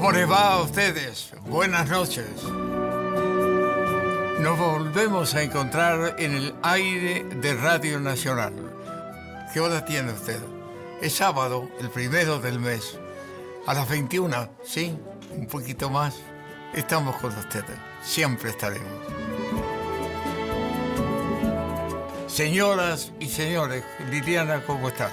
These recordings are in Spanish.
¿Cómo les va a ustedes? Buenas noches. Nos volvemos a encontrar en el aire de Radio Nacional. ¿Qué hora tiene usted? Es sábado, el primero del mes. A las 21, ¿sí? Un poquito más. Estamos con ustedes. Siempre estaremos. Señoras y señores, Liliana, ¿cómo estás?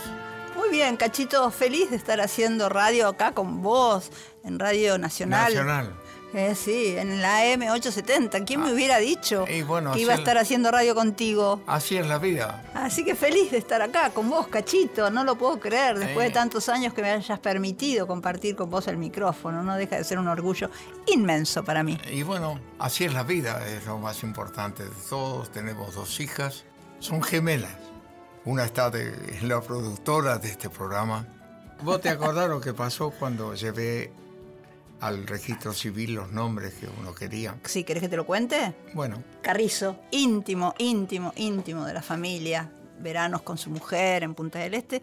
Muy bien, Cachito, feliz de estar haciendo radio acá con vos, en Radio Nacional. Nacional. Eh, sí, en la AM870. ¿Quién me hubiera dicho y bueno, que iba a estar haciendo radio contigo? Así es la vida. Así que feliz de estar acá con vos, Cachito. No lo puedo creer, después Eh. de tantos años que me hayas permitido compartir con vos el micrófono. No deja de ser un orgullo inmenso para mí. Y bueno, así es la vida, es lo más importante de todos. Tenemos dos hijas, son gemelas. Una está de, es la productora de este programa. ¿Vos te acordás lo que pasó cuando llevé al registro civil los nombres que uno quería? Sí, ¿querés que te lo cuente? Bueno, Carrizo, íntimo, íntimo, íntimo de la familia, veranos con su mujer en Punta del Este.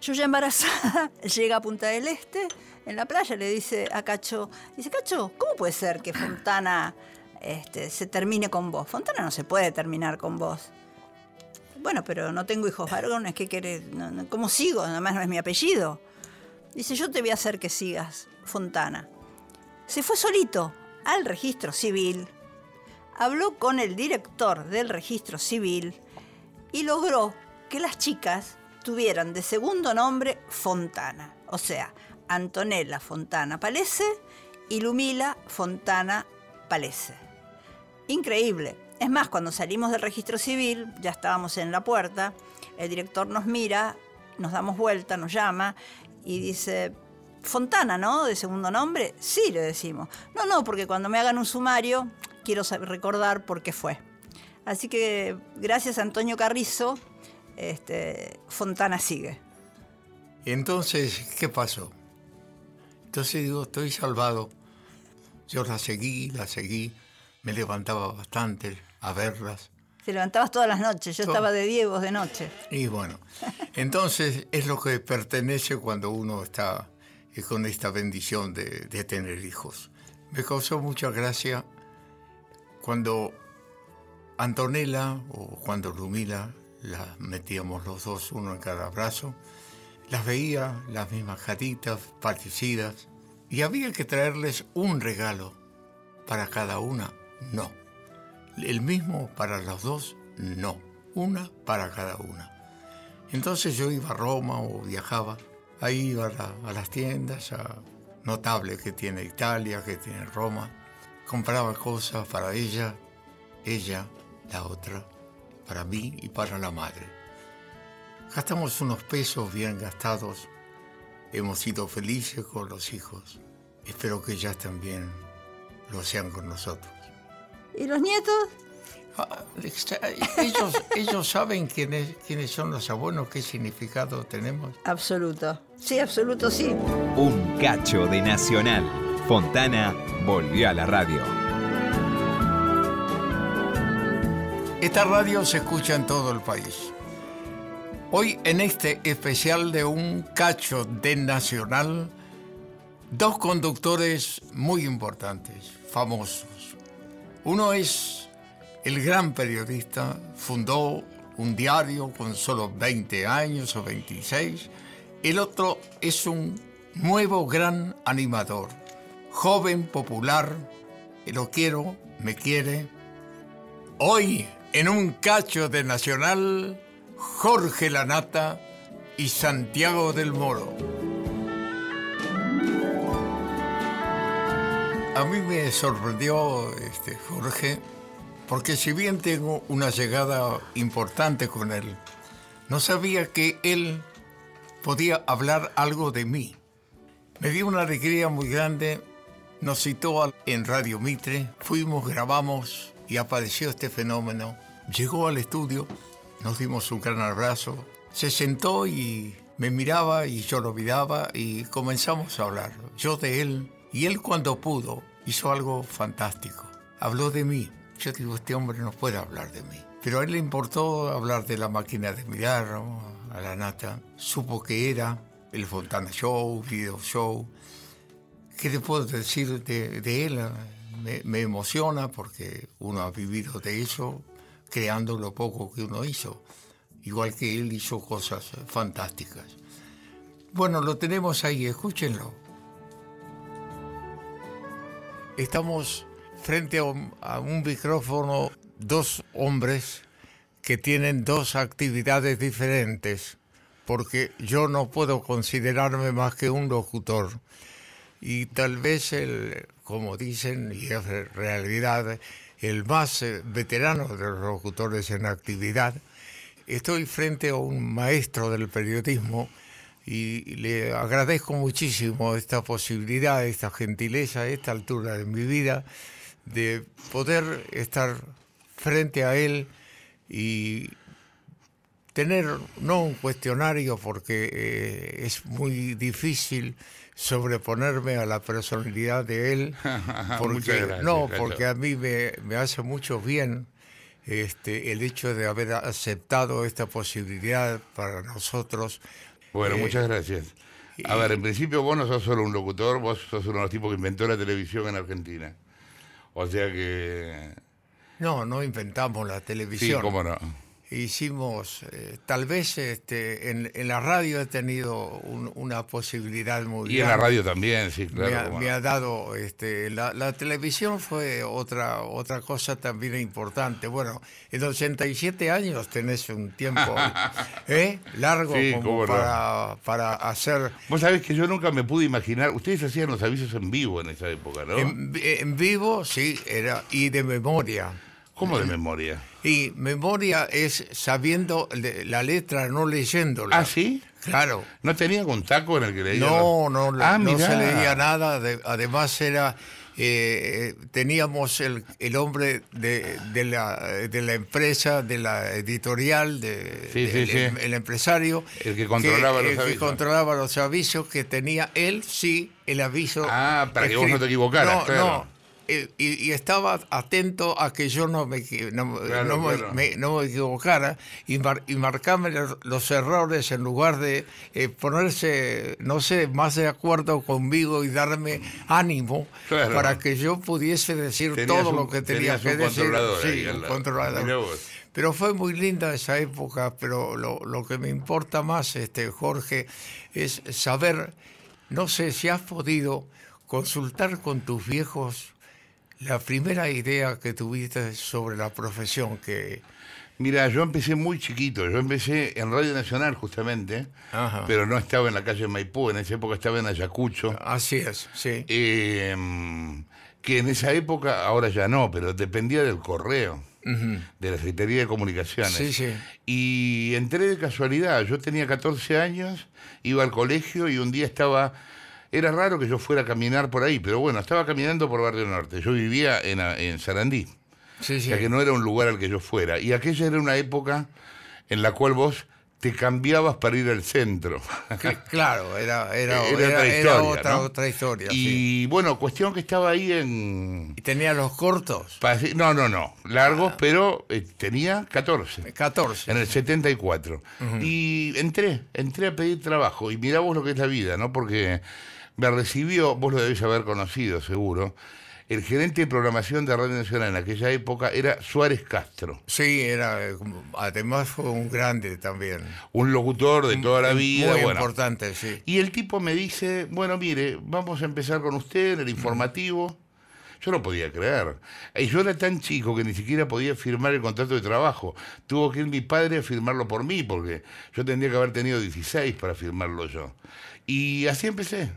Yo ya embarazada, llega a Punta del Este, en la playa le dice a Cacho, dice, Cacho, ¿cómo puede ser que Fontana este, se termine con vos? Fontana no se puede terminar con vos. Bueno, pero no tengo hijos varones, ¿qué querés? ¿Cómo sigo? Además no es mi apellido. Dice, yo te voy a hacer que sigas, Fontana. Se fue solito al registro civil, habló con el director del registro civil y logró que las chicas tuvieran de segundo nombre Fontana, o sea, Antonella Fontana Palese y Lumila Fontana Palese. Increíble. Es más, cuando salimos del registro civil, ya estábamos en la puerta, el director nos mira, nos damos vuelta, nos llama y dice, Fontana, ¿no? De segundo nombre. Sí, le decimos. No, no, porque cuando me hagan un sumario, quiero recordar por qué fue. Así que gracias a Antonio Carrizo, este, Fontana sigue. entonces, ¿qué pasó? Entonces digo, estoy salvado. Yo la seguí, la seguí, me levantaba bastante a verlas. Te levantabas todas las noches, yo estaba de Diegos de noche. Y bueno, entonces es lo que pertenece cuando uno está eh, con esta bendición de, de tener hijos. Me causó mucha gracia cuando Antonella o cuando Lumila, las metíamos los dos, uno en cada brazo, las veía, las mismas caritas, parecidas, y había que traerles un regalo para cada una, no. El mismo para los dos, no. Una para cada una. Entonces yo iba a Roma o viajaba, ahí iba a, a las tiendas, a notable que tiene Italia, que tiene Roma, compraba cosas para ella, ella, la otra, para mí y para la madre. Gastamos unos pesos bien gastados, hemos sido felices con los hijos, espero que ellas también lo sean con nosotros. ¿Y los nietos? Ah, Ellos, ellos saben quiénes, quiénes son los abuelos, qué significado tenemos. Absoluto. Sí, absoluto, sí. Un cacho de Nacional. Fontana volvió a la radio. Esta radio se escucha en todo el país. Hoy en este especial de un cacho de Nacional, dos conductores muy importantes, famosos. Uno es el gran periodista, fundó un diario con solo 20 años o 26. El otro es un nuevo gran animador, joven, popular, lo quiero, me quiere. Hoy, en un cacho de Nacional, Jorge Lanata y Santiago del Moro. A mí me sorprendió este, Jorge, porque si bien tengo una llegada importante con él, no sabía que él podía hablar algo de mí. Me dio una alegría muy grande, nos citó en Radio Mitre, fuimos, grabamos y apareció este fenómeno. Llegó al estudio, nos dimos un gran abrazo, se sentó y me miraba y yo lo miraba y comenzamos a hablar, yo de él, y él cuando pudo hizo algo fantástico, habló de mí. Yo digo, este hombre no puede hablar de mí. Pero a él le importó hablar de la máquina de mirar, ¿no? a la nata. Supo que era el Fontana Show, Video Show, ¿qué te puedo decir de, de él? Me, me emociona porque uno ha vivido de eso, creando lo poco que uno hizo. Igual que él hizo cosas fantásticas. Bueno, lo tenemos ahí, escúchenlo. Estamos frente a un, micrófono, dos hombres que tienen dos actividades diferentes, porque yo no puedo considerarme más que un locutor. Y tal vez el, como dicen, y es realidad, el más eh, veterano de los locutores en actividad. Estoy frente a un maestro del periodismo y le agradezco muchísimo esta posibilidad, esta gentileza, esta altura de mi vida, de poder estar frente a él y tener no un cuestionario porque eh, es muy difícil sobreponerme a la personalidad de él porque gracias, no porque a mí me, me hace mucho bien este el hecho de haber aceptado esta posibilidad para nosotros Bueno, Eh, muchas gracias. A ver, en principio vos no sos solo un locutor, vos sos uno de los tipos que inventó la televisión en Argentina. O sea que... no no inventamos la Sí, televisión cómo no. Hicimos, eh, tal vez este, en, en la radio he tenido un- una posibilidad muy Y en la radio también, sí, me, ha, claro. me ha dado, este, la, la televisión fue otra, otra cosa también importante. Bueno, en 87 años tenés un tiempo ¿eh? largo Sí, como no. para, para hacer Vos sabés que yo nunca me pude imaginar, ustedes hacían los avisos en vivo en esa época, ¿no? en, en vivo, sí, era, y de memoria. ¿Cómo de memoria? Y memoria es sabiendo la letra, no leyéndola. ¿Ah, sí? Claro. ¿No tenía un taco en el que leía? No, no, ah, no mirá. se leía nada. de- además era, eh, teníamos el, el hombre de, de la, de la empresa, de la editorial, de, Sí, de- sí, el, sí. el empresario. El que controlaba los el que avisos. controlaba los avisos, que tenía él sí el aviso. Ah, para que vos no te escrito. equivocaras, No, claro. no. Y, y estaba atento a que yo no me, no, Claro, no me- claro. me- no me equivocara y, mar- y marcarme los, errores en lugar de eh, ponerse, no sé, más de acuerdo conmigo y darme ánimo Claro. para que yo pudiese decir Tenías todo un- lo que tenía que decir. Sí, un lado. controlador. Pero fue muy linda esa época, pero lo, lo que me importa más, este, Jorge, es saber, no sé si has podido consultar con tus viejos la primera idea que tuviste sobre la profesión que... Mira, yo empecé muy chiquito, yo empecé en Radio Nacional justamente, Ajá. pero no estaba en la calle Maipú, en esa época estaba en Ayacucho. Así es, sí. Eh, que en esa época, ahora ya no, pero dependía del correo, de la Secretaría de Comunicaciones. Sí, sí. Y entré de casualidad, yo tenía 14 años, iba al colegio y un día estaba... Era raro que yo fuera a caminar por ahí, pero bueno, estaba caminando por Barrio Norte. Yo vivía en, en Sarandí. Sí, O sí. sea que no era un lugar al que yo fuera. Y aquella era una época en la cual vos te cambiabas para ir al centro. Cl- Claro, era, era, Era era- otra era historia, otra, ¿no? otra historia. y sí. bueno, cuestión que estaba ahí en... Y tenía los cortos, Pase- No, no, no, largos, pero eh, tenía 14. 14. En el 74. Y entré, entré a pedir trabajo. Y mirá vos lo que es la vida, ¿no? Porque me recibió, vos lo debéis haber conocido seguro, el gerente de programación de Radio Nacional en aquella época era Suárez Castro, Sí, era, eh, además fue un grande también. un locutor de toda la vida. Muy bueno. importante, sí. Y el tipo me dice, bueno, mire, vamos a empezar con usted en el informativo. Yo no podía creer. Y yo era tan chico que ni siquiera podía firmar el contrato de trabajo. Tuvo que ir mi padre a firmarlo por mí, porque yo tendría que haber tenido 16 para firmarlo yo. Y así empecé.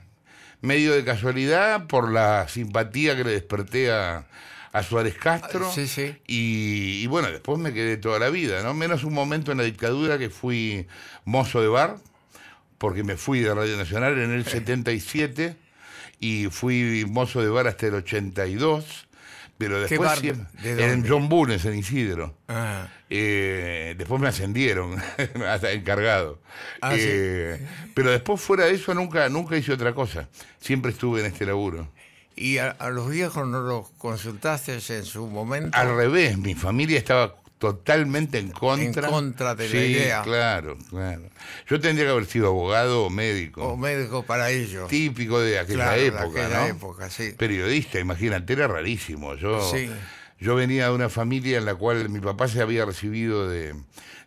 Medio de casualidad, por la simpatía que le desperté a, a Suárez Castro. Sí, sí. Y, y bueno, después me quedé toda la vida, ¿no? Menos un momento en la dictadura que fui mozo de bar porque me fui de Radio Nacional en el 77 y fui mozo de bar hasta el 82, pero ¿Qué después en? John Bull, en Isidro. Ah, Eh, después me ascendieron hasta encargado. Ah, sí. Eh, Pero después fuera de eso nunca, nunca hice otra cosa. Siempre estuve en este laburo. ¿Y a, a los viejos no los consultaste en su momento? Al revés, mi familia estaba totalmente en contra. En contra de la idea. Claro, claro. Yo tendría que haber sido abogado o médico. O médico para ellos. típico de aquella Claro, de época, aquella ¿no? época, sí. Periodista, imagínate, era rarísimo. Yo, Sí. yo venía de una familia en la cual mi papá se había recibido de,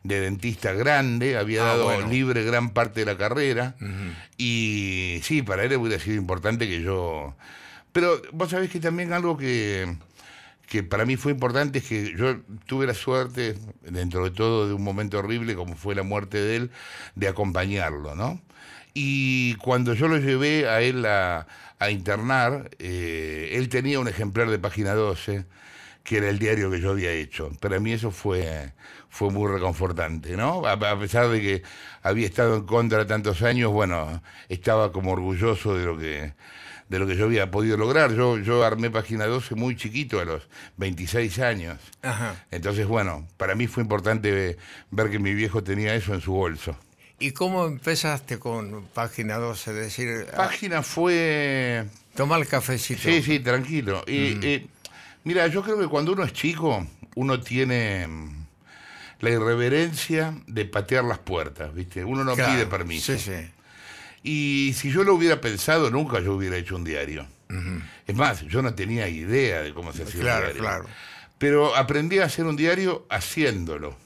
de dentista grande, había Ah, dado bueno. libre gran parte de la carrera, y sí, para él hubiera sido importante que yo... Pero vos sabés que también algo que, que para mí fue importante es que yo tuve la suerte, dentro de todo, de un momento horrible como fue la muerte de él, de acompañarlo, ¿no? Y cuando yo lo llevé a él a, internar, eh, él tenía un ejemplar de página 12, que era el diario que yo había hecho. Para mí eso fue, fue muy reconfortante, ¿no? A, a pesar de que había estado en contra tantos años, bueno, estaba como orgulloso de lo que de lo que yo había podido lograr. Yo, yo armé página 12 muy chiquito, a los 26 años. Ajá. Entonces, bueno, para mí fue importante ve- ver que mi viejo tenía eso en su bolso. ¿Y cómo empezaste con página 12? Es decir, Página fue... tomar el cafecito. Sí, sí, tranquilo. Y, eh, mira, yo creo que cuando uno es chico, uno tiene mm, la irreverencia de patear las puertas, ¿viste? Uno no Claro, pide permiso. Sí, sí. Y si yo lo hubiera pensado, nunca yo hubiera hecho un diario. Es más, yo no tenía idea de cómo se hacía Claro, un diario. claro. Pero aprendí a hacer un diario haciéndolo,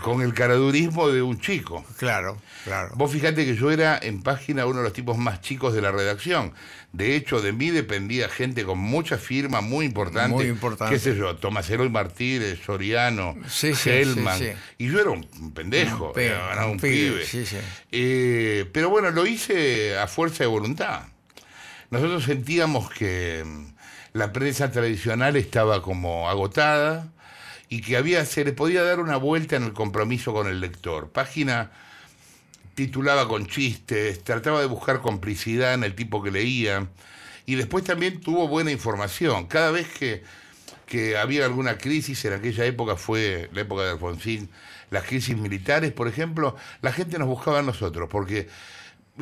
con el caradurismo de un chico. Claro, claro. Vos fijate que yo era en página uno de los tipos más chicos de la redacción. De hecho, de mí dependía gente con mucha firma, muy importante. Muy importante. Qué sé yo, Tomás Eloy Martínez, Soriano, Sí, sí, Hellman. sí, sí. Y yo era un pendejo, Un era un, un pibe, pibe. sí, sí. Eh, pero bueno, lo hice a fuerza de voluntad. Nosotros sentíamos que mm, la prensa tradicional estaba como agotada y que había, se le podía dar una vuelta en el compromiso con el lector. Página titulaba con chistes, trataba de buscar complicidad en el tipo que leía y después también tuvo buena información. Cada vez que, que había alguna crisis, en aquella época fue la época de Alfonsín, las crisis militares, por ejemplo, la gente nos buscaba a nosotros porque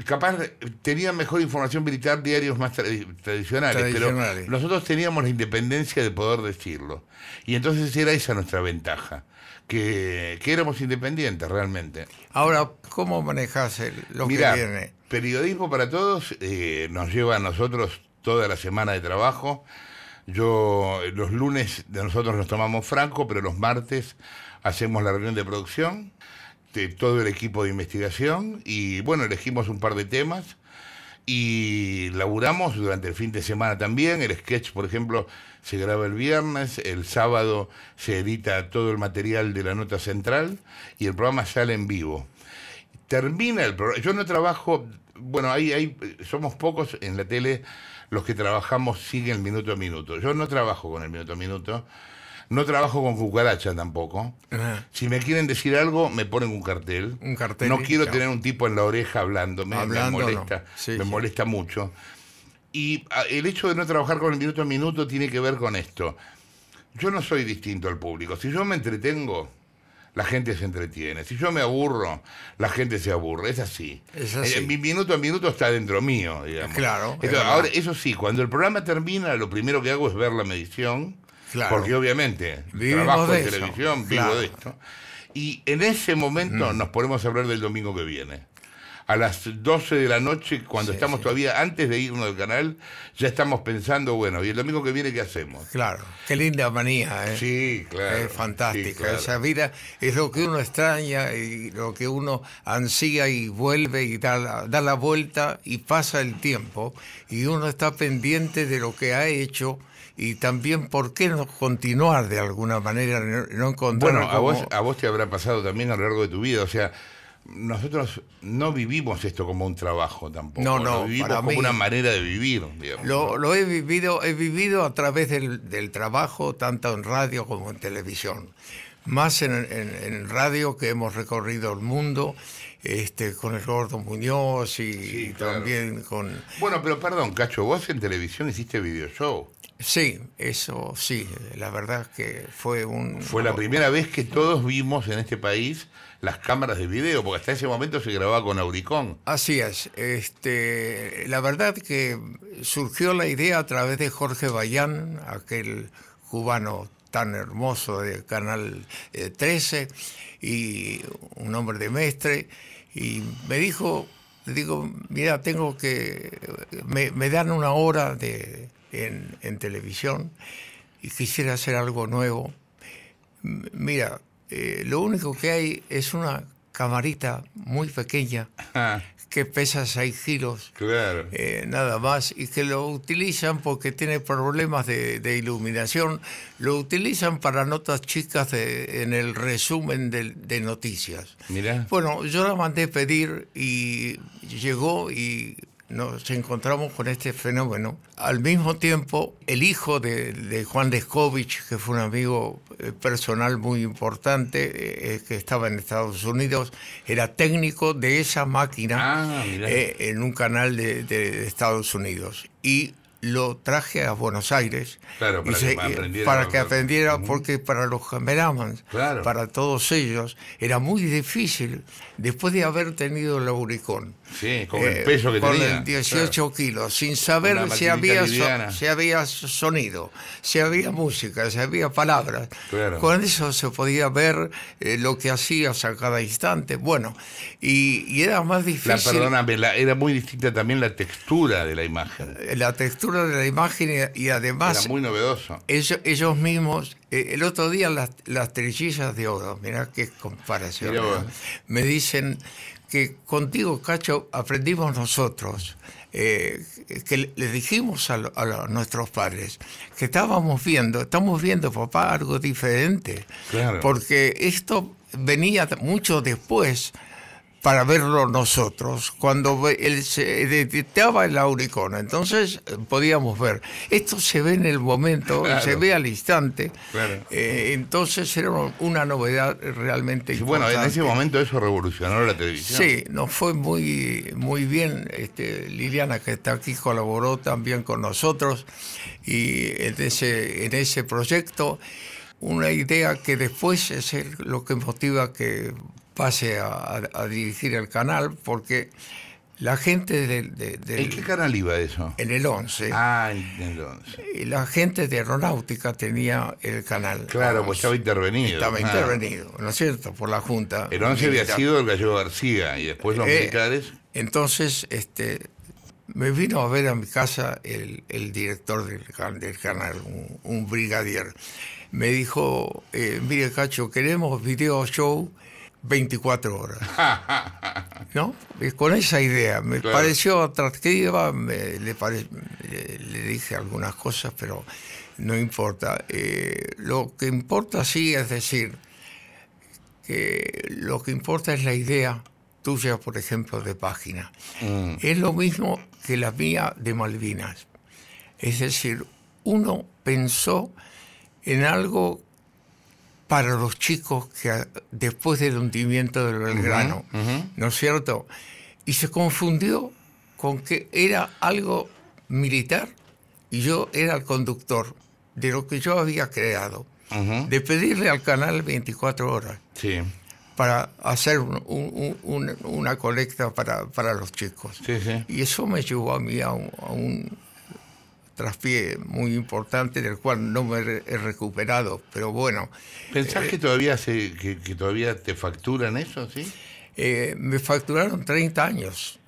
capaz tenían mejor información militar diarios más tradi- tradicionales, Tradicionales. pero nosotros teníamos la independencia de poder decirlo. Y entonces era esa nuestra ventaja, que, que éramos independientes realmente. Ahora, ¿cómo manejas el, lo Mirá, que viene? periodismo para todos eh, nos lleva a nosotros toda la semana de trabajo. Yo, los lunes de nosotros nos tomamos franco, pero los martes hacemos la reunión de producción de todo el equipo de investigación y bueno, elegimos un par de temas y laburamos durante el fin de semana también. El sketch, por ejemplo, se graba el viernes, el sábado se edita todo el material de la nota central y el programa sale en vivo. Termina el programa. Yo no trabajo, bueno, hay, somos pocos en la tele los que trabajamos siguen minuto a minuto. Yo no trabajo con el minuto a minuto. No trabajo con cucaracha tampoco. Ajá. Si me quieren decir algo, me ponen un cartel. Un cartel, No quiero tener un tipo en la oreja hablándome, Hablando, me no. molesta, Sí, me sí. molesta mucho. Y ah, el hecho de no trabajar con el minuto a minuto tiene que ver con esto. Yo no soy distinto al público. Si yo me entretengo, la gente se entretiene. Si yo me aburro, la gente se aburre. Es así. Es así. Eh, Mi minuto a minuto está dentro mío, digamos. Claro, Entonces, ahora, eso sí, cuando el programa termina, lo primero que hago es ver la medición. Claro. Porque obviamente Vivimos trabajo de en eso, televisión, claro. vivo de esto. Y en ese momento Mm. nos ponemos a hablar del domingo que viene. A las 12 de la noche, cuando Sí, estamos sí. todavía antes de irnos del canal, ya estamos pensando, bueno, ¿y el domingo que viene qué hacemos? Claro, qué linda manía, ¿eh? Sí, claro. Es fantástica. sí, claro. Esa vida es lo que uno extraña y lo que uno ansía y vuelve y da la, da la vuelta y pasa el tiempo y uno está pendiente de lo que ha hecho y también por qué no continuar de alguna manera, no, encontrar Bueno, a vos, a vos te habrá pasado también a lo largo de tu vida, o sea, nosotros no vivimos esto como un trabajo tampoco. No, no, lo vivimos para como mí- una manera de vivir, digamos. Lo, lo he vivido, he vivido a través del, del trabajo, tanto en radio como en televisión. Más en, en- en radio que hemos recorrido el mundo, este, con el Gordo Muñoz y, Sí, y claro. también con... Bueno, pero perdón, Cacho, vos en televisión hiciste video show. Sí, eso sí, la verdad que fue un... Fue la primera vez que todos vimos en este país las cámaras de video, porque hasta ese momento se grababa con Auricón. Así es. Este, la verdad que surgió la idea a través de Jorge Bayán, aquel cubano tan hermoso de Canal eh, 13 y un hombre de Mestre y me dijo, digo, mira, tengo que, me, me dan una hora de, en, en televisión y quisiera hacer algo nuevo. M- Mira, eh, lo único que hay es una camarita muy pequeña Ah, que pesa 6 kilos claro. eh, nada más, y que lo utilizan porque tiene problemas de, de iluminación, lo utilizan para notas chicas de- en el resumen de, de noticias. Mirá. Bueno, yo la mandé pedir y llegó y nos encontramos con este fenómeno. Al mismo tiempo, el hijo de, de Juan Descovich, que fue un amigo eh, personal muy importante, eh, que estaba en Estados Unidos, era técnico de esa máquina Ah, eh, en un canal de, de Estados Unidos. Y lo traje a Buenos Aires Claro, para que aprendiera para lo- que aprendiera, porque para los cameramans, Claro. para todos ellos, era muy difícil, después de haber tenido el Auricón, Sí, con el eh, peso que con tenía. el 18 kilos, sin saber si había, so- si había sonido, si había música, si había palabras. Claro. Con eso se podía ver eh, lo que hacías a cada instante. Bueno, y, y era más La, difícil perdóname, la- era muy distinta también la textura de la imagen. la textura de la imagen y, y además Era muy novedoso. ellos, ellos mismos, eh, el otro día las, las trillizas de oro, mirá qué comparación, me dicen que contigo, Cacho, aprendimos nosotros, eh, que le- dijimos a, lo- a lo- a nuestros padres que estábamos viendo, estamos viendo, papá, algo diferente, Claro. porque esto venía mucho después para verlo nosotros, cuando él se detectaba el auricón, entonces eh, podíamos ver. Esto se ve en el momento, Claro. se ve al instante, Claro. eh, entonces era una novedad realmente Y bueno, en importante. ese momento eso revolucionó la televisión. Sí, nos fue muy, muy bien. Este, Liliana, que está aquí, colaboró también con nosotros y en ese, en ese proyecto, una idea que después es lo que motiva que pase a, a- a dirigir el canal, porque la gente de- de- del- ¿En qué canal iba eso? en el 11, Ah, en el 11. y la gente de aeronáutica tenía el canal. Claro, pues estaba intervenido. estaba Ah. intervenido, ¿no es cierto? Por la Junta. El 11 había sido el gallego García y después los Eh, militares. Entonces, este, me vino a ver a mi casa el, el director del, del canal, un, un brigadier. Me dijo, eh, mire Cacho, queremos video show 24 horas. ¿No? Y con esa idea, me Claro. pareció atractiva, me- le, pare- le- le dije algunas cosas, pero no importa. Eh, lo que importa sí es decir, que lo que importa es la idea tuya, por ejemplo, de página. Mm. Es lo mismo que la mía de Malvinas. Es decir, uno pensó en algo para los chicos que a- después del hundimiento del Belgrano. ¿no es cierto? Y se confundió con que era algo militar y yo era el conductor de lo que yo había creado, de pedirle al canal 24 horas Sí, para hacer un- un- un- una colecta para, para los chicos. sí, sí. Y eso me llevó a mí a un, a un traspié muy importante del cual no me he recuperado, pero bueno, ¿Pensás que todavía se, que, que todavía te facturan eso, sí? eh, me facturaron 30 años.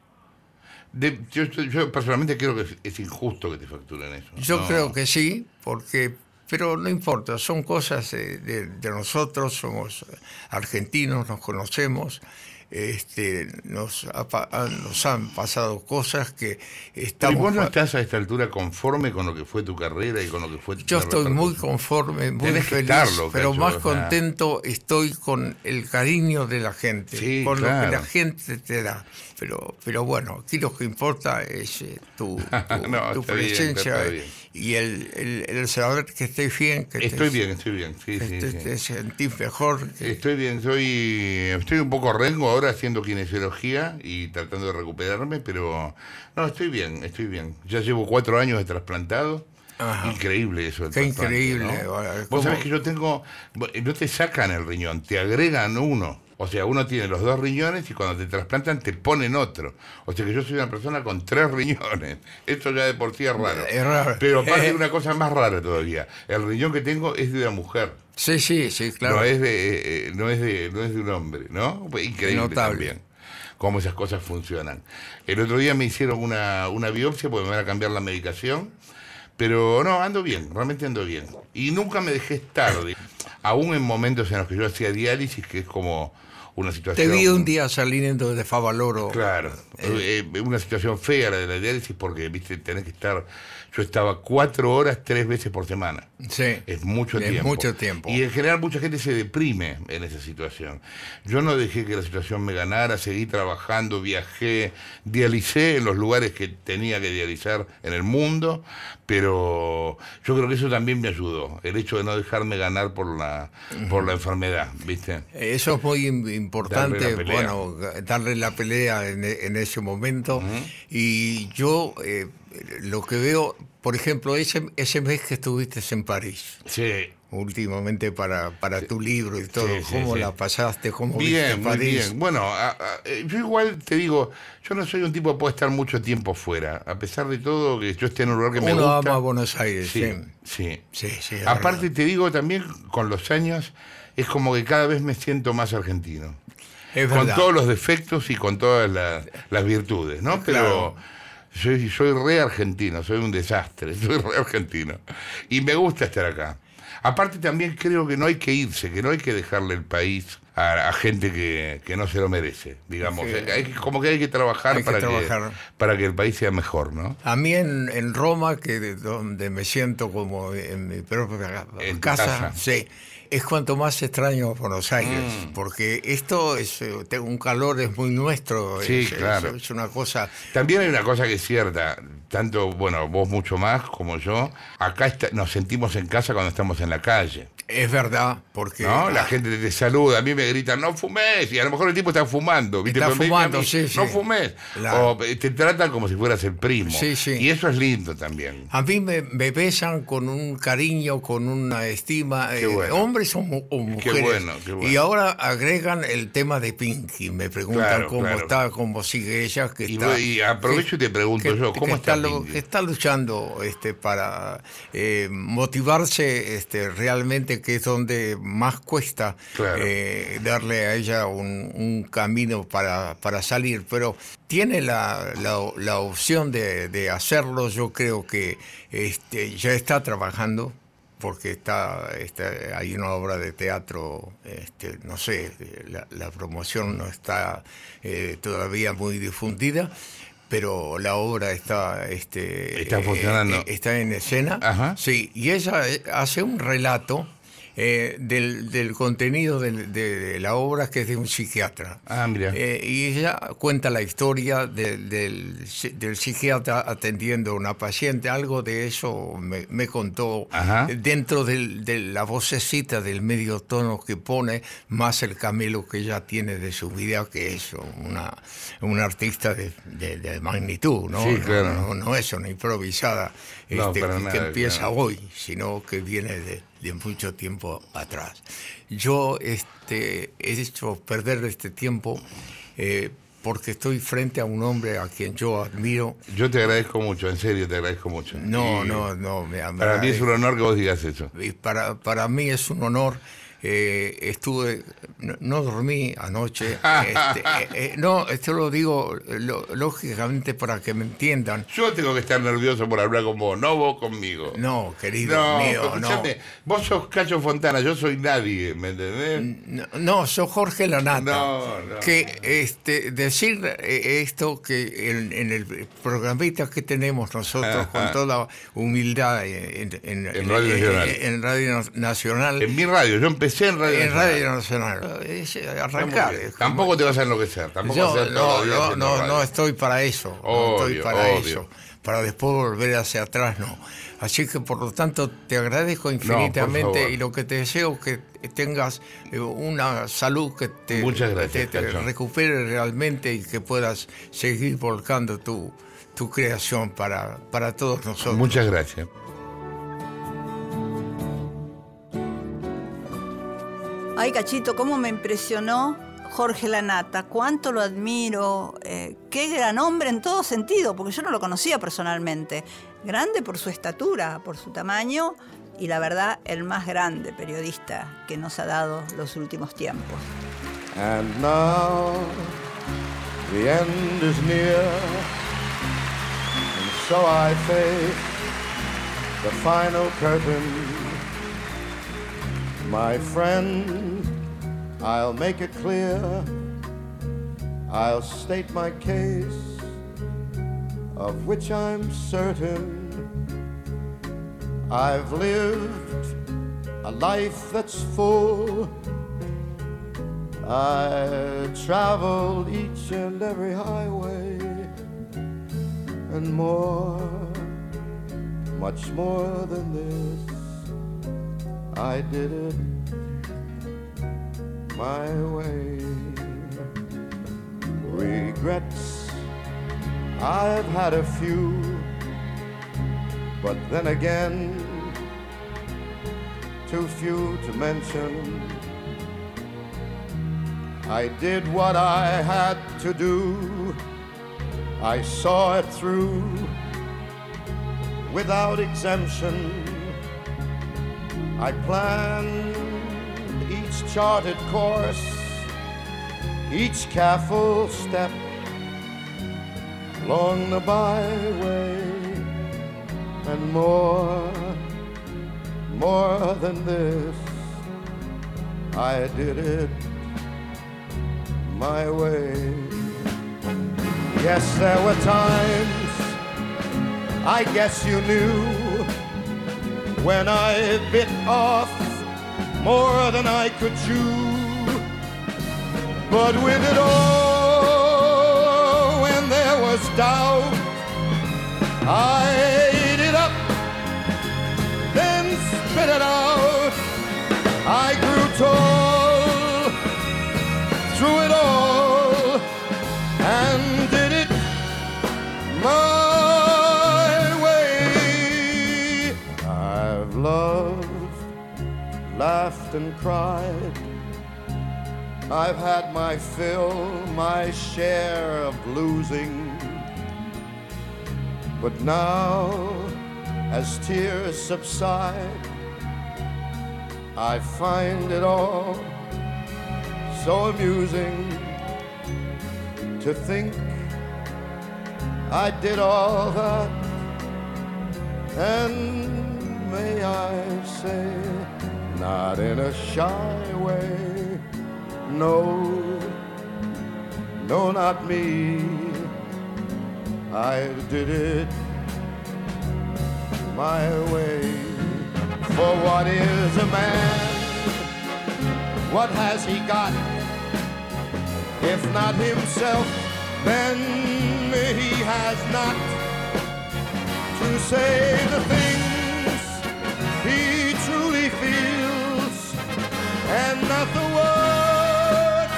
De- yo, yo personalmente creo que es, es injusto que te facturen eso. Yo No. creo que sí, porque, pero no importa, son cosas de, de- de nosotros, somos argentinos, nos conocemos, este, nos, ha han- nos han pasado cosas que Pero ¿y estamos... vos no estás a esta altura conforme con lo que fue tu carrera y con lo que fue tu Yo estoy muy conforme, muy Tenés feliz, estarlo, pero Cacho, más o sea. contento estoy con el cariño de la gente, Sí, con lo claro. que la gente te da. Pero, pero bueno, aquí lo que importa es eh, tu, tu- No, tu presencia bien. y el, el- el saber que estés bien, que Estoy te, bien, estoy bien, sí, que sí, te- te sentís mejor. que- Estoy bien, soy, estoy un poco rengo ahora haciendo kinesiología y tratando de recuperarme, pero no, estoy bien, estoy bien. Ya llevo cuatro años de trasplantado. Ajá. Increíble eso. Qué increíble, ¿no? Vos ¿cómo? sabés que yo tengo, no te sacan el riñón, te agregan uno. O sea, uno tiene los dos riñones y cuando te trasplantan te ponen otro. O sea que yo soy una persona con tres riñones. Esto ya de por sí es raro. Es raro. Pero aparte una cosa más rara todavía. El riñón que tengo es de una mujer. Sí, sí, sí, claro. No es de, eh, no es de, no es de un hombre, ¿no? Increíble Notable. también cómo esas cosas funcionan. El otro día me hicieron una, una biopsia porque me van a cambiar la medicación, pero no, ando bien, realmente ando bien. Y nunca me dejé estar, digo. aún en momentos en los que yo hacía diálisis, que es como una Te situación... vi un día saliendo de Favaloro. Claro, eh, una situación fea la de la diálisis porque, viste, tenés que estar... Yo estaba cuatro horas, tres veces por semana. Sí. Es mucho Es tiempo. mucho tiempo. Y en general mucha gente se deprime en esa situación. Yo no dejé que la situación me ganara, seguí trabajando, viajé, dialicé en los lugares que tenía que dializar en el mundo, pero yo creo que eso también me ayudó, el hecho de no dejarme ganar por la, por la enfermedad, ¿viste? Eso es muy im- importante, Darle bueno, darle la pelea en, e- en ese momento. Y yo eh, lo que veo, por ejemplo, ese, ese mes que estuviste en París, Sí. últimamente para, para tu libro y todo, Sí, sí, ¿cómo sí. la pasaste? ¿Cómo viste Bien, muy París? bien. Bueno, a- a- eh, yo igual te digo, yo no soy un tipo que puede estar mucho tiempo fuera, a pesar de todo, que yo esté en un lugar que me Uno gusta. ama Buenos Aires, sí. Sí, sí. Sí, Aparte verdad. te digo también, con los años, es como que cada vez me siento más argentino. Es con verdad. todos los defectos y con todas las, las virtudes, ¿no? Claro. Pero soy, soy re argentino, soy un desastre, soy re argentino. Y me gusta estar acá. Aparte también creo que no hay que irse, que no hay que dejarle el país a, a gente que, que no se lo merece, digamos. Sí. Hay que- como que hay que trabajar, Hay que para, para que el país sea mejor, ¿no? A mí en, en Roma, que de donde me siento como en mi propia En casa, casa. sí, es cuanto más extraño Buenos Aires, Mm. porque esto es eh, tengo un calor es muy nuestro, Sí, es, claro. es una cosa También hay una cosa que es cierta, tanto, bueno, vos mucho más como yo, acá está- nos sentimos en casa cuando estamos en la calle. es verdad, porque ¿No? La gente te saluda, a mí me gritan, no fumes, y a lo mejor el tipo está fumando, ¿viste? Está Pero fumando, mí, sí, sí. No fumes. Claro. O te tratan como si fueras el primo. Sí, sí. Y eso es lindo también. a mí me, me besan con un cariño, con una estima, Qué eh, bueno. hombres o, mu- o mujeres. bueno, qué bueno. Y ahora agregan el tema de Pinky, me preguntan Claro, cómo claro. está, cómo sigue ella, que Y, está... y aprovecho y te pregunto que- yo, que ¿cómo está, Pinky? que está luchando este, para eh, motivarse este, realmente, que es donde más cuesta Claro. eh, darle a ella un, un camino para, para salir, pero tiene la, la- la opción de, de hacerlo, yo creo que este, ya está trabajando. Porque está, está- hay una obra de teatro, este, no sé, la, la promoción no está eh, todavía muy difundida, pero la obra está este Está funcionando. eh, está en escena Ajá. sí y ella eh, hace un relato eh, del, del contenido de, de la obra que es de un psiquiatra Ah, mira. Eh, y ella cuenta la historia de- del, psi- del psiquiatra atendiendo a una paciente algo de eso me, me contó Ajá. dentro de la vocecita del medio tono que pone más el camelo que ella tiene de su vida que es una, una artista de, magnitud no Sí, No- claro. no, no es una improvisada No, este, que, nada, que empieza claro. hoy sino que viene de, de mucho tiempo atrás yo este he hecho perder este tiempo eh, porque estoy frente a un hombre a quien yo admiro Yo te agradezco mucho, en serio te agradezco mucho. no, Y no, no. me- me- Para mí es un honor que vos digas eso. y para, para mí es un honor. Eh, estuve, no, no dormí anoche. este, eh, eh, no, esto lo digo lo- lógicamente para que me entiendan. Yo tengo que estar nervioso por hablar con vos, no vos conmigo. No, querido No, mío, no. vos sos Cacho Fontana, yo soy nadie, ¿me entendés? No, no, soy Jorge Lanata. No, no. Que este, decir esto que en, en el programita que tenemos nosotros con toda humildad en, en- En Radio Nacional. en Radio Nacional, En mi radio, yo empecé en Radio en Nacional. Radio es arrancar. es como- Tampoco te vas a enloquecer, tampoco Yo vas a hacer todo no, no, no, no estoy para eso. no Obvio, estoy para obvio. eso. Para después volver hacia atrás, no. Así que por lo tanto te agradezco infinitamente y lo que te deseo que tengas eh, una salud que te, gracias, te- recupere realmente y que puedas seguir volcando tu, tu creación para, para todos nosotros. Muchas gracias. Ay, Cachito, cómo me impresionó Jorge Lanata, cuánto lo admiro, eh, qué gran hombre en todo sentido, porque yo no lo conocía personalmente. Grande por su estatura, por su tamaño y la verdad el más grande periodista que nos ha dado los últimos tiempos. And now the end is near, and so I face the final curtain. My friend, I'll make it clear, I'll state my case, of which I'm certain. I've lived a life that's full. I traveled each and every highway and more, much more than this. I did it my way. Regrets, I've had a few, but then again, too few to mention. I did what I had to do. I saw it through without exemption. I planned each charted course, each careful step along the byway, and more, more than this, I did it my way. Yes, there were times, I guess you knew, when I bit off more than I could chew. But with it all, when there was doubt, I ate it up, then spit it out. I grew tall laughed, and cried. I've had my fill, my share of losing. But now, as tears subside, I find it all so amusing to think I did all that. And may I say, not in a shy way, no, no, not me. I did it my way. For what is a man? What has he got? If not himself, then he has not to say the things and not the words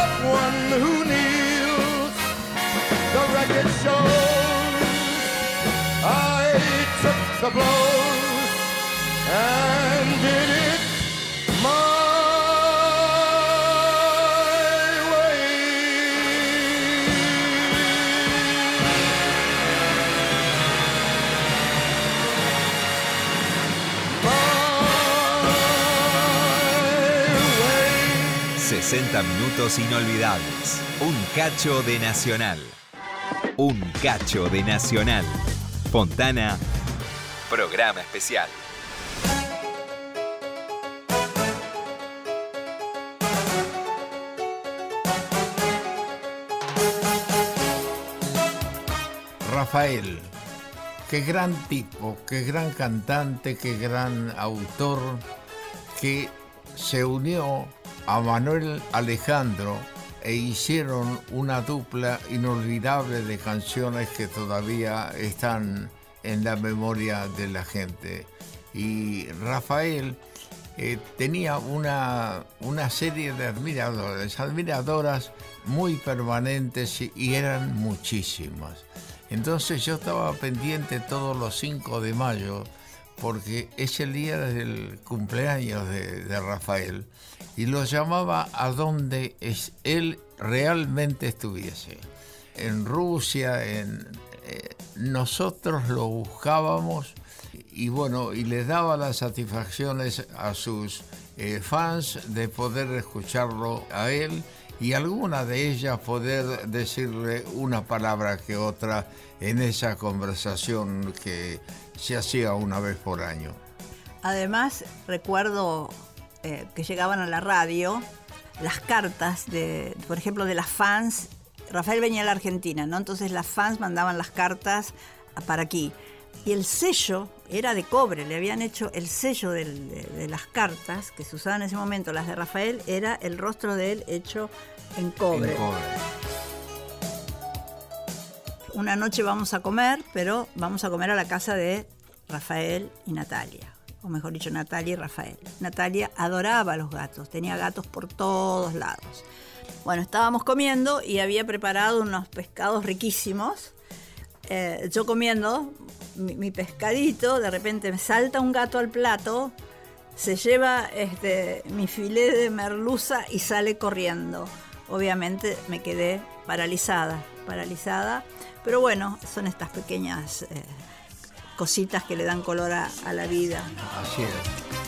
of one who kneels. The record shows I took the blows and did it 60 minutos inolvidables. Un cacho de Nacional. Un cacho de Nacional. Fontana, programa especial. Rafael, qué gran tipo, qué gran cantante, qué gran autor que se unió a Manuel Alejandro e hicieron una dupla inolvidable de canciones que todavía están en la memoria de la gente. Y Rafael eh, tenía una, una serie de admiradores, admiradoras muy permanentes y- eran muchísimas. Entonces yo estaba pendiente todos los 5 de mayo porque es el día del cumpleaños de, Rafael y lo llamaba a donde es, él realmente estuviese. En Rusia, en, eh, nosotros lo buscábamos y bueno, y les daba las satisfacciones a sus eh, fans de poder escucharlo a él y alguna de ellas poder decirle una palabra que otra en esa conversación que se hacía una vez por año. Además, recuerdo eh, que llegaban a la radio las cartas de, por ejemplo, de las fans. Rafael venía a la Argentina, ¿no? Entonces las fans mandaban las cartas para aquí. Y el sello era de cobre, le habían hecho el sello del- de, de las cartas que se usaban en ese momento, las de Rafael, era el rostro de él hecho en cobre. En cobre. Una noche vamos a comer, pero vamos a comer a la casa de Rafael y Natalia. O mejor dicho, Natalia y Rafael. Natalia adoraba los gatos, tenía gatos por todos lados. Bueno, estábamos comiendo y había preparado unos pescados riquísimos. Eh, yo comiendo mi, mi pescadito, de repente me salta un gato al plato, se lleva este, mi filé de merluza y sale corriendo. Obviamente me quedé paralizada, paralizada. Pero bueno, son estas pequeñas eh, cositas que le dan color a, a la vida. Así es.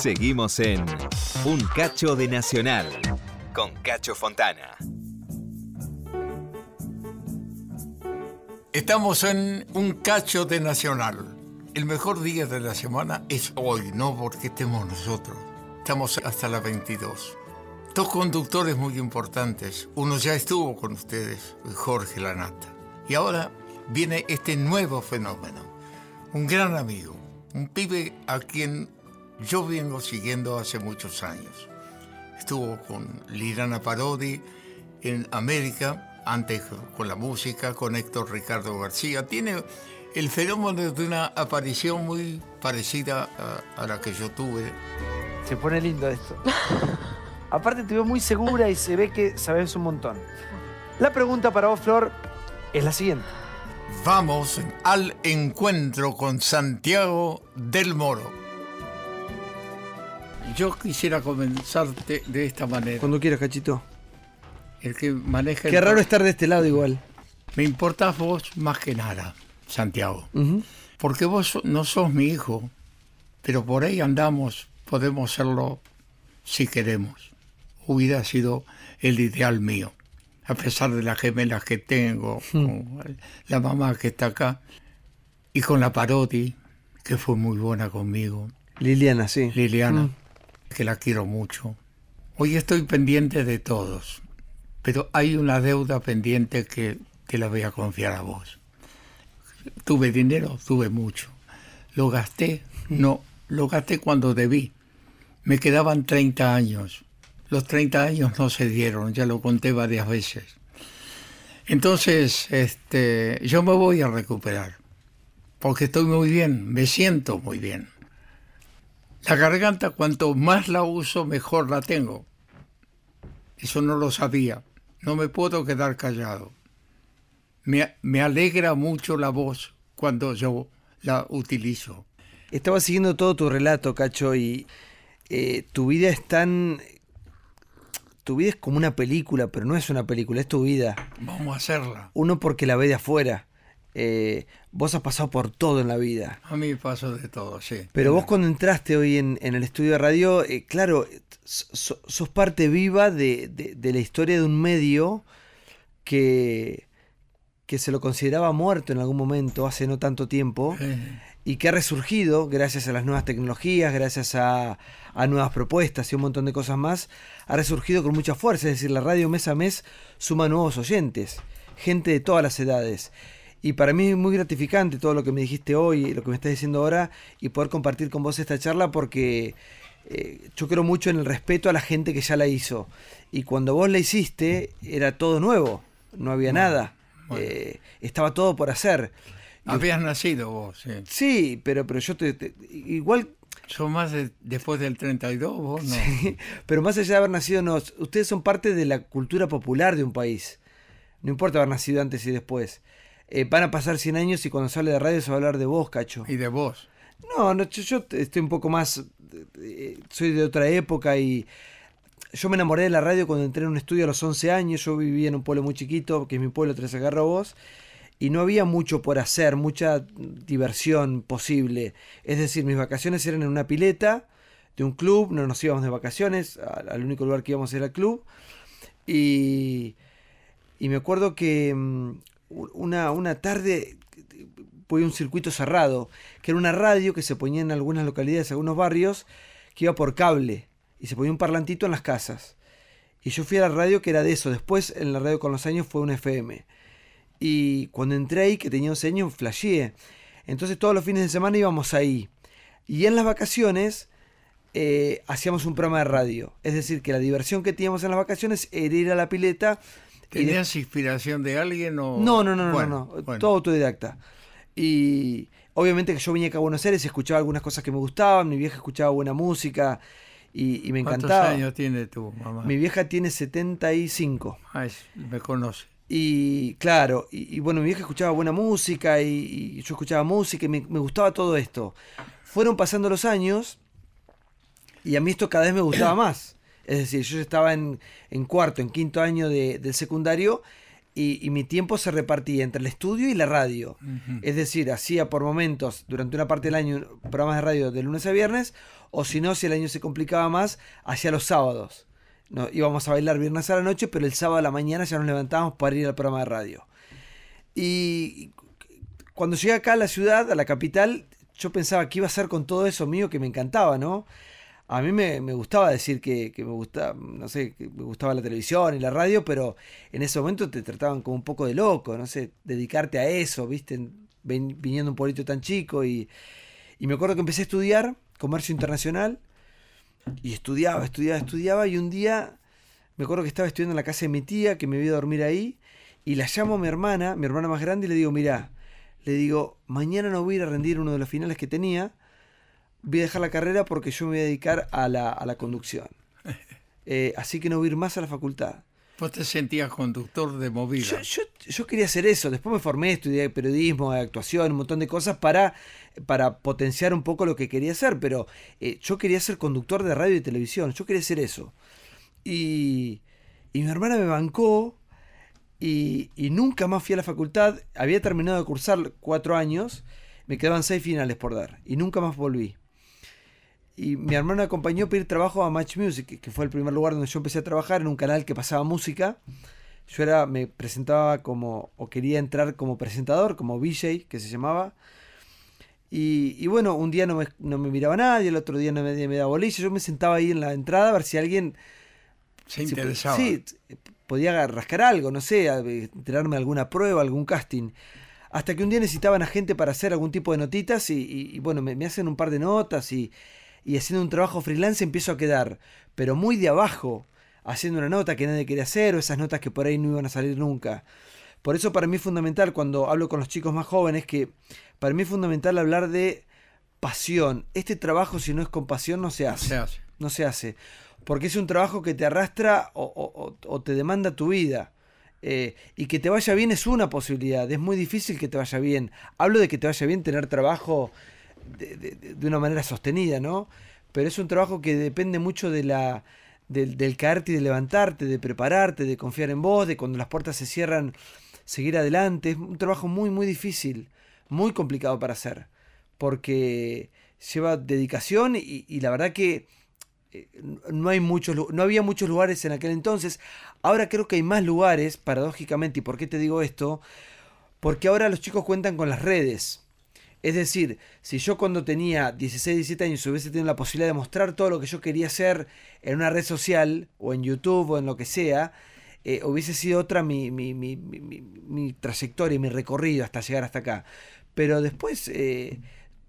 Seguimos en Un Cacho de Nacional con Cacho Fontana. Estamos en un cacho de Nacional. El mejor día de la semana es hoy, no porque estemos nosotros. Estamos hasta las 22. Dos conductores muy importantes. Uno ya estuvo con ustedes, Jorge Lanata. Y ahora viene este nuevo fenómeno. Un gran amigo. Un pibe a quien yo vengo siguiendo hace muchos años. Estuvo con Lirana Parodi en América, antes con la música, con Héctor Ricardo García. Tiene el fenómeno de una aparición muy parecida a, a la que yo tuve. Se pone lindo esto. Aparte te veo muy segura y se ve que sabes un montón. La pregunta para vos, Flor, es la siguiente. Vamos al encuentro con Santiago del Moro. Yo quisiera comenzarte de esta manera. Cuando quieras, cachito. El que maneja el Qué raro estar de este lado igual. Me importás vos más que nada, Santiago. Porque vos no sos mi hijo, pero por ahí andamos, podemos serlo si queremos. Hubiera sido el ideal mío, a pesar de las gemelas que tengo, con la mamá que está acá, y con la Parodi, que fue muy buena conmigo, Liliana, sí. Liliana. Que la quiero mucho. Hoy estoy pendiente de todos, pero hay una deuda pendiente que te la voy a confiar a vos. Tuve dinero, tuve mucho. Lo gasté, no, lo gasté cuando debí. Me quedaban 30 años. Los 30 años no se dieron, ya lo conté varias veces. Entonces, este, yo me voy a recuperar, porque estoy muy bien, me siento muy bien. La garganta, cuanto más la uso, mejor la tengo. Eso no lo sabía. No me puedo quedar callado. Me, me alegra mucho la voz cuando yo la utilizo. Estaba siguiendo todo tu relato, Cacho, y eh, tu vida es tan... Tu vida es como una película, pero no es una película, es tu vida. Vamos a hacerla. Uno porque la ve de afuera. Eh, vos has pasado por todo en la vida. A mí paso de todo, sí. Pero vos cuando entraste hoy en, en el estudio de radio, eh, claro, so- sos parte viva de, de- de la historia de un medio que, que se lo consideraba muerto en algún momento, hace no tanto tiempo, y que ha resurgido gracias a las nuevas tecnologías, gracias a, a nuevas propuestas y un montón de cosas más, ha resurgido con mucha fuerza. Es decir, la radio mes a mes suma nuevos oyentes, gente de todas las edades. Y para mí es muy gratificante todo lo que me dijiste hoy, lo que me estás diciendo ahora, y poder compartir con vos esta charla porque eh, yo creo mucho en el respeto a la gente que ya la hizo. Y cuando vos la hiciste, era todo nuevo, no había nada. bueno. Eh, estaba todo por hacer. Y- Habías nacido vos, sí. Sí, pero, pero yo te, te- igual ¿Sos más de- después del 32 vos? No. Pero más allá de haber nacido, no, ustedes son parte de la cultura popular de un país. No importa haber nacido antes y después. Eh, van a pasar 100 años y cuando se hable de radio se va a hablar de vos, cacho. Y de vos. No, no yo, yo estoy un poco más... eh, soy de otra época y... Yo me enamoré de la radio cuando entré en un estudio a los 11 años. Yo vivía en un pueblo muy chiquito, que es mi pueblo, Tres Vos y no había mucho por hacer, mucha diversión posible. Es decir, mis vacaciones eran en una pileta de un club, no nos íbamos de vacaciones, al, al único lugar que íbamos era el club. Y, y me acuerdo que mm, una, una tarde fue un circuito cerrado, que era una radio que se ponía en algunas localidades, algunos barrios, que iba por cable y se ponía un parlantito en las casas. Y yo fui a la radio que era de eso. Después en la radio con los años fue un FM. Y cuando entré ahí, que tenía 11 años, flasheé. Entonces todos los fines de semana íbamos ahí. Y en las vacaciones eh, hacíamos un programa de radio. Es decir, que la diversión que teníamos en las vacaciones era ir a la pileta. De- ¿Tenías inspiración de alguien o...? no, no, no, no, Bueno, no, bueno. todo autodidacta. Y obviamente que yo venía acá a Buenos Aires y escuchaba algunas cosas que me gustaban, mi vieja escuchaba buena música y, y me ¿Cuántos encantaba. años tiene tu mamá? Mi vieja tiene 75. Ah, es- me conoce. Y claro, y, y bueno, mi vieja escuchaba buena música y, y yo escuchaba música y me, me gustaba todo esto. Fueron pasando los años y a mí esto cada vez me gustaba más. Es decir, yo estaba en, en cuarto, en quinto año de- del secundario y, y mi tiempo se repartía entre el estudio y la radio. Es decir, hacía por momentos, durante una parte del año, programas de radio de lunes a viernes, o si no, si el año se complicaba más, hacía los sábados. No, íbamos a bailar viernes a la noche, pero el sábado a la mañana ya nos levantábamos para ir al programa de radio. Y cuando llegué acá a la ciudad, a la capital, yo pensaba que iba a hacer con todo eso mío que me encantaba, ¿no? A mí me, me gustaba decir que, que me gustaba, no sé, que me gustaba la televisión y la radio, pero en ese momento te trataban como un poco de loco, no sé, dedicarte a eso, ¿viste? Viniendo un pueblito tan chico y, y me acuerdo que empecé a estudiar comercio internacional y estudiaba, estudiaba, estudiaba y un día me acuerdo que estaba estudiando en la casa de mi tía, que me vio dormir ahí, y la llamo a mi hermana, mi hermana más grande, y le digo, mirá, le digo, mañana no voy a ir a rendir uno de los finales que tenía, voy a dejar la carrera porque yo me voy a dedicar a la, a la conducción. Eh, así que no voy a ir más a la facultad. Vos te sentías conductor de movida. Yo, yo, yo quería hacer eso. Después me formé, estudié periodismo, actuación, un montón de cosas para, para potenciar un poco lo que quería hacer. Pero eh, yo quería ser conductor de radio y televisión. Yo quería hacer eso. Y, y mi hermana me bancó y, y nunca más fui a la facultad. Había terminado de cursar cuatro años. Me quedaban seis finales por dar. Y nunca más volví. Y mi hermano me acompañó a pedir trabajo a Match Music, que fue el primer lugar donde yo empecé a trabajar en un canal que pasaba música. Yo era, me presentaba como, o quería entrar como presentador, como VJ, que se llamaba. Y, y bueno, un día no me, no me miraba nadie, el otro día no me, me daba bolilla. Yo me sentaba ahí en la entrada a ver si alguien Se si interesaba. Sí, podía rascar algo, no sé, a- enterarme de alguna prueba, algún casting. Hasta que un día necesitaban a gente para hacer algún tipo de notitas y, y- y bueno, me, me hacen un par de notas y, y haciendo un trabajo freelance empiezo a quedar, pero muy de abajo, haciendo una nota que nadie quería hacer o esas notas que por ahí no iban a salir nunca. Por eso para mí es fundamental cuando hablo con los chicos más jóvenes que para mí es fundamental hablar de pasión. Este trabajo si no es con pasión no se hace Se hace. no se hace. Porque es un trabajo que te arrastra o, o- o- o te demanda tu vida. Eh, y que te vaya bien es una posibilidad. Es muy difícil que te vaya bien. Hablo de que te vaya bien tener trabajo de, de- una manera sostenida, ¿no? Pero es un trabajo que depende mucho de la, del, del caerte y de levantarte, de prepararte, de confiar en vos, de cuando las puertas se cierran, seguir adelante. Es un trabajo muy, muy difícil, muy complicado para hacer. Porque lleva dedicación y, y la verdad que eh, no hay muchos no había muchos lugares en aquel entonces ahora creo que hay más lugares paradójicamente y por qué te digo esto porque ahora los chicos cuentan con las redes es decir si yo cuando tenía 16 17 años hubiese tenido la posibilidad de mostrar todo lo que yo quería hacer en una red social o en YouTube o en lo que sea eh, hubiese sido otra mi, mi, mi, mi- trayectoria y mi recorrido hasta llegar hasta acá pero después eh,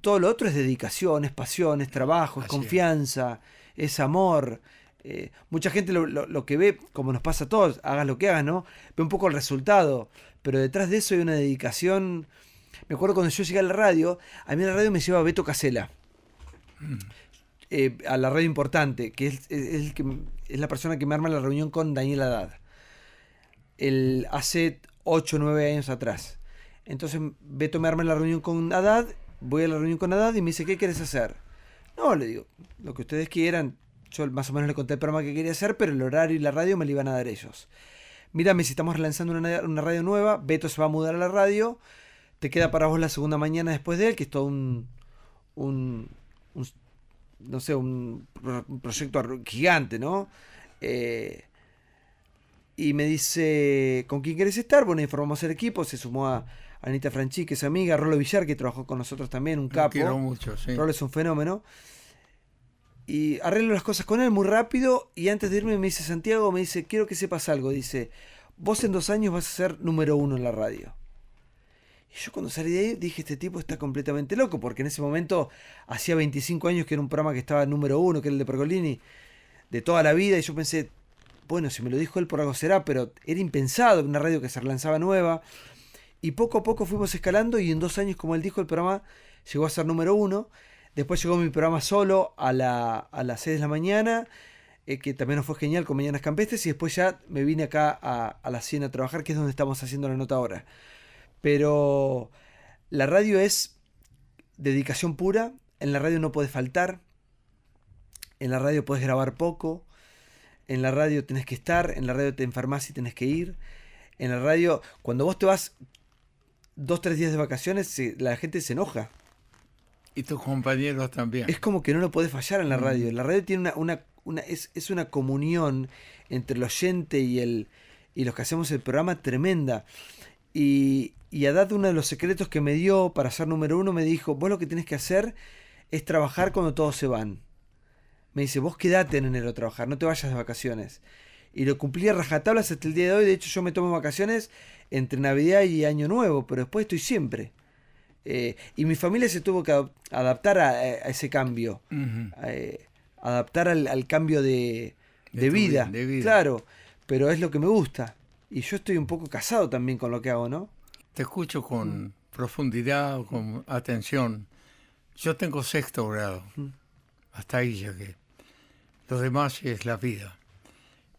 todo lo otro es dedicación, es pasión, es trabajo, es Así es. confianza, es amor. Eh, mucha gente lo, lo- lo que ve, como nos pasa a todos, hagas lo que hagas, ¿no? Ve un poco el resultado, pero detrás de eso hay una dedicación. Me acuerdo cuando yo llegué a la radio, a mí la radio me lleva Beto Casela. Eh, a la radio importante, que es, es- es el que, es la persona que me arma la reunión con Daniel Haddad. El, hace 8 o 9 años atrás. Entonces Beto me arma la reunión con Haddad, voy a la reunión con Haddad y me dice, ¿qué quieres hacer? No, le digo, lo que ustedes quieran. Yo más o menos le conté el programa que quería hacer, pero el horario y la radio me lo iban a dar ellos. Mírame, si estamos lanzando una, una radio nueva, Beto se va a mudar a la radio, te queda para vos la segunda mañana después de él, que es todo un, un, un- no sé, un, pro- un proyecto gigante, ¿no? Eh, y me dice, ¿con quién querés estar? Bueno, informamos el equipo, se sumó a Anita Franchi, que es amiga, Rolo Villar, que trabajó con nosotros también, un Lo capo. quiero mucho, sí. Rolo es un fenómeno. Y arreglo las cosas con él muy rápido. Y antes de irme me dice Santiago, me dice, quiero que sepas algo. Dice, vos en dos años vas a ser número uno en la radio. Y yo cuando salí de ahí dije, este tipo está completamente loco, porque en ese momento hacía 25 años que era un programa que estaba número uno, que era el de Pergolini, de toda la vida. Y yo pensé, bueno, si me lo dijo él por algo será, pero era impensado, una radio que se lanzaba nueva. Y poco a poco fuimos escalando y en dos años, como él dijo, el programa llegó a ser número uno. Después llegó mi programa solo a, la, a las 6 de la mañana, eh, que también nos fue genial con Mañanas Campestres. Y después ya me vine acá a, a la 100 a trabajar, que es donde estamos haciendo la nota ahora. Pero la radio es dedicación pura. En la radio no puedes faltar. En la radio puedes grabar poco. En la radio tenés que estar. En la radio te enfermas y tenés que ir. En la radio, cuando vos te vas dos, tres días de vacaciones, la gente se enoja. Y tus compañeros también. Es como que no lo puede fallar en la radio. La radio tiene una, una, una- es, es una comunión entre el oyente y el y los que hacemos el programa tremenda. Y, y Haddad, uno de los secretos que me dio para ser número uno, me dijo, vos lo que tenés que hacer es trabajar cuando todos se van. Me dice, vos quedate en enero a trabajar, no te vayas de vacaciones. Y lo cumplí a rajatablas hasta el día de hoy. De hecho, yo me tomo vacaciones entre Navidad y Año Nuevo, pero después estoy siempre. Eh, y mi familia se tuvo que adap- adaptar a, a ese cambio, eh, adaptar al, al cambio de, De de tu vida, vi- de vida. Claro, pero es lo que me gusta. Y yo estoy un poco casado también con lo que hago, ¿no? Te escucho con profundidad, con atención. Yo tengo sexto grado. Hasta ahí llegué. Lo demás es la vida.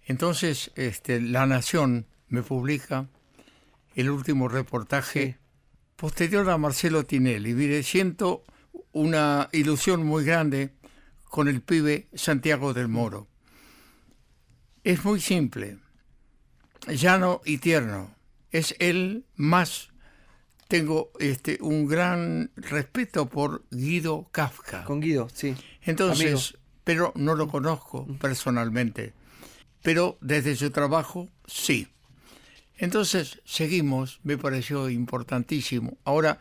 Entonces, este, La Nación me publica el último reportaje Sí. posterior a Marcelo Tinelli. Mire, siento una ilusión muy grande con el pibe Santiago del Moro. Es muy simple, llano y tierno. Es el más. Tengo este, un gran respeto por Guido Kafka. Con Guido, sí. Entonces, Amigo. pero no lo conozco personalmente. Pero desde su trabajo, sí. Entonces, seguimos, me pareció importantísimo. Ahora,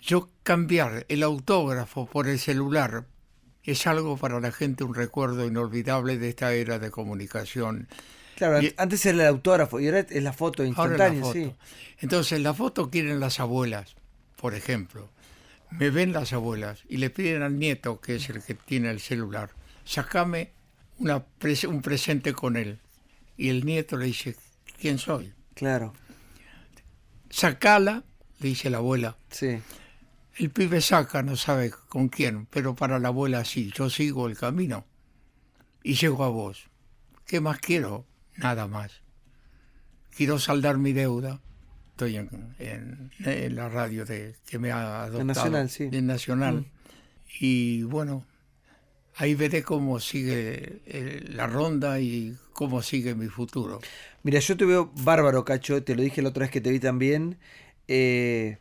yo cambiar el autógrafo por el celular es algo para la gente, un recuerdo inolvidable de esta era de comunicación. Claro, Y- antes era el autógrafo y ahora es la foto instantánea, la foto. sí. Entonces, la foto quieren las abuelas, por ejemplo. Me ven las abuelas y le piden al nieto, que es el que tiene el celular, sacame una pres- un presente con él. Y el nieto le dice, ¿quién soy? Claro, Sacala, le dice la abuela. sí. El pibe saca, no sabe con quién, pero para la abuela sí, yo sigo el camino. Y llego a vos. ¿Qué más quiero? Nada más. Quiero saldar mi deuda. Estoy en, en- en la radio de, que me ha adoptado. Nacional, sí. En Nacional. Mm. Y bueno, ahí veré cómo sigue eh, la ronda y cómo sigue mi futuro. Mira, yo te veo bárbaro, Cacho, te lo dije la otra vez que te vi también. eh,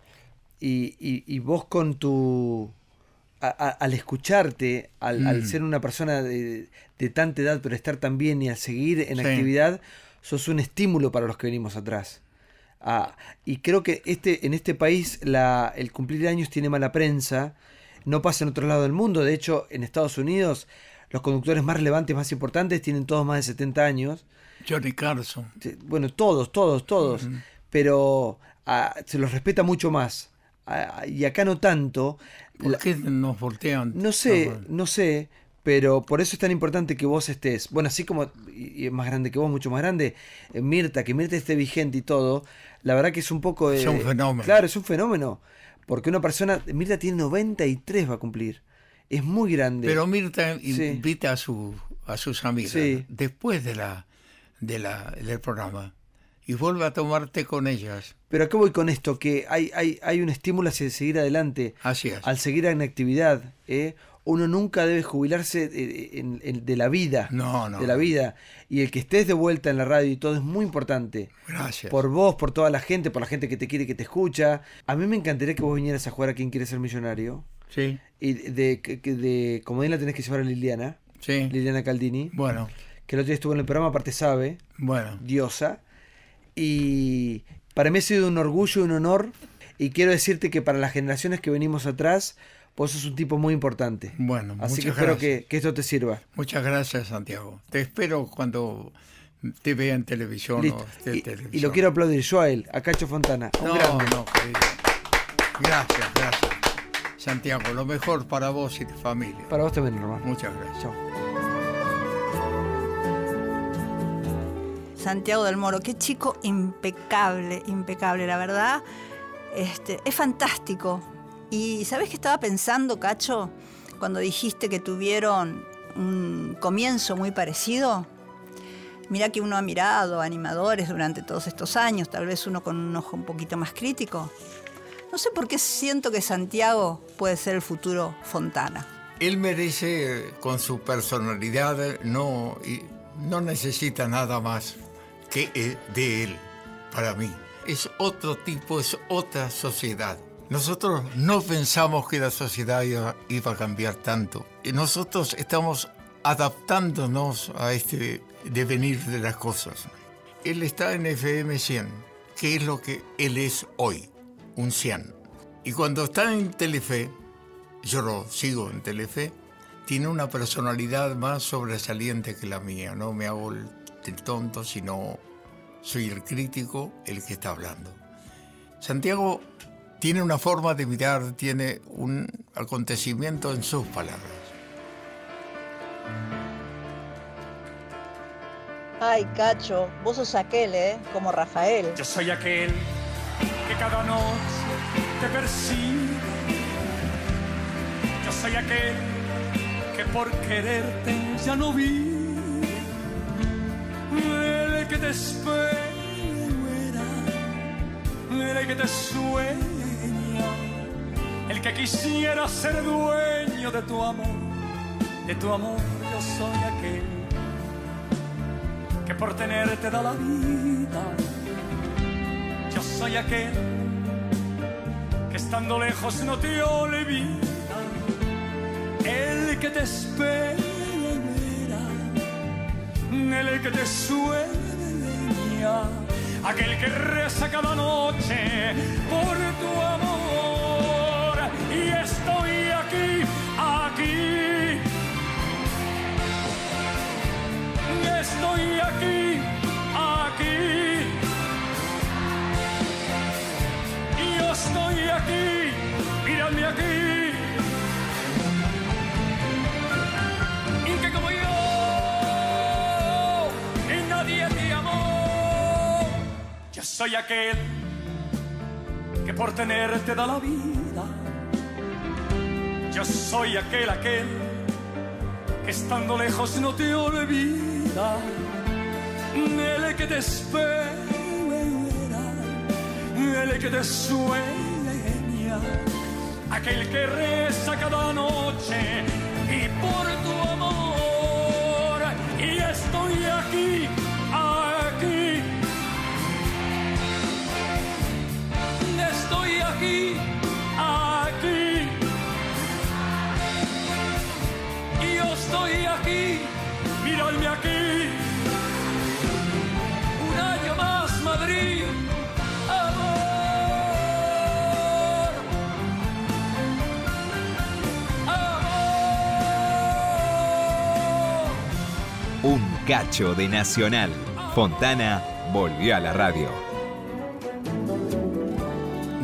y, y- y vos con tu... a- a- al escucharte, al, al Mm. ser una persona de, de tanta edad, pero estar tan bien y al seguir en Sí. actividad, sos un estímulo para los que venimos atrás. Ah, y creo que este, en este país la, el cumplir años tiene mala prensa. No pasa en otro lado del mundo. De hecho, en Estados Unidos, los conductores más relevantes, más importantes, tienen todos más de 70 años. Johnny Carson. Bueno, todos, todos, todos. Pero ah, se los respeta mucho más. Y acá no tanto. ¿Por qué nos voltean? no sé, no sé, Pero por eso es tan importante que vos estés. Bueno, así como y más grande que vos, mucho más grande, eh, Mirta, que Mirta esté vigente y todo, la verdad que es un poco. Es eh, un fenómeno. Claro, es un fenómeno. Porque una persona. Mirta tiene 93, va a cumplir. Es muy grande. Pero Mirta Sí. invita a, su, a sus amigas Sí. después de la, de la, del programa y vuelve a tomar té con ellas. Pero ¿a qué voy con esto? Que hay, hay, hay un estímulo hacia seguir adelante. Así es. Al seguir en actividad. ¿eh? Uno nunca debe jubilarse de, en- en- de la vida. No, no. De la vida. Y el que estés de vuelta en la radio y todo es muy importante. Gracias. Por vos, por toda la gente, por la gente que te quiere, que te escucha. A mí me encantaría que vos vinieras a jugar a quien quiere ser millonario. Sí, Y de, que- que de comodín la tenés que llevar a Liliana. sí. Liliana Caldini. Bueno, Que el otro día estuvo en el programa, aparte sabe. bueno. diosa. Y para mí ha sido un orgullo y un honor. Y quiero decirte que para las generaciones que venimos atrás, vos sos un tipo muy importante. Bueno, Así que espero que, que esto te sirva. Muchas gracias, Santiago. Te espero cuando te vea en televisión Listo. o esté en Y, televisión. y lo quiero aplaudir yo a él, a Cacho Fontana. un No, grande. no, querido. Gracias, gracias. Santiago, lo mejor para vos y tu familia. Para vos también, hermano. Muchas gracias. Chao. Santiago del Moro, qué chico impecable, impecable, la verdad. Este, es fantástico. Y ¿sabes qué estaba pensando, Cacho? Cuando dijiste que tuvieron un comienzo muy parecido. Mira que uno ha mirado animadores durante todos estos años, tal vez uno con un ojo un poquito más crítico. No sé por qué siento que Santiago puede ser el futuro Fontana. Él merece, con su personalidad, no, no necesita nada más que eh, de él, para mí. Es otro tipo, es otra sociedad. Nosotros no pensamos que la sociedad iba, iba a cambiar tanto. Y nosotros estamos adaptándonos a este devenir de las cosas. Él está en FM 100, que es lo que él es hoy, un 100. Y cuando está en Telefe, yo lo sigo en Telefe, tiene una personalidad más sobresaliente que la mía. No me hago el, el tonto, sino soy el crítico, el que está hablando. Santiago tiene una forma de mirar, tiene un acontecimiento en sus palabras. Ay, Cacho, vos sos aquel, ¿eh? Como Rafael. Yo soy aquel que cada noche te persigue. Yo soy aquel que por quererte ya no vive. Te espera, el que te sueña, el que quisiera ser dueño de tu amor, de tu amor. Yo soy aquel que por tenerte da la vida. Yo soy aquel que estando lejos no te olvida. El que te espera, el que te sueña, aquel que reza cada noche por tu amor. Y estoy aquí, aquí. Estoy aquí, aquí. Yo estoy aquí, mírame aquí. Soy aquel que por tenerte da la vida. Yo soy aquel, aquel que estando lejos no te olvida. El que te espera, el que te sueña, aquel que reza cada noche y por tu amor. Y estoy aquí. Aquí, aquí. Yo estoy aquí, miradme aquí. Un año más, Madrid. Un cacho de Nacional. Fontana volvió a la radio.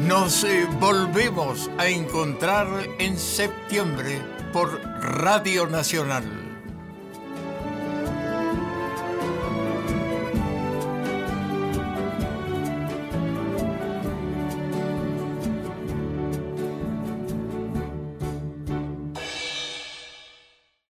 Nos volvemos a encontrar en septiembre por Radio Nacional.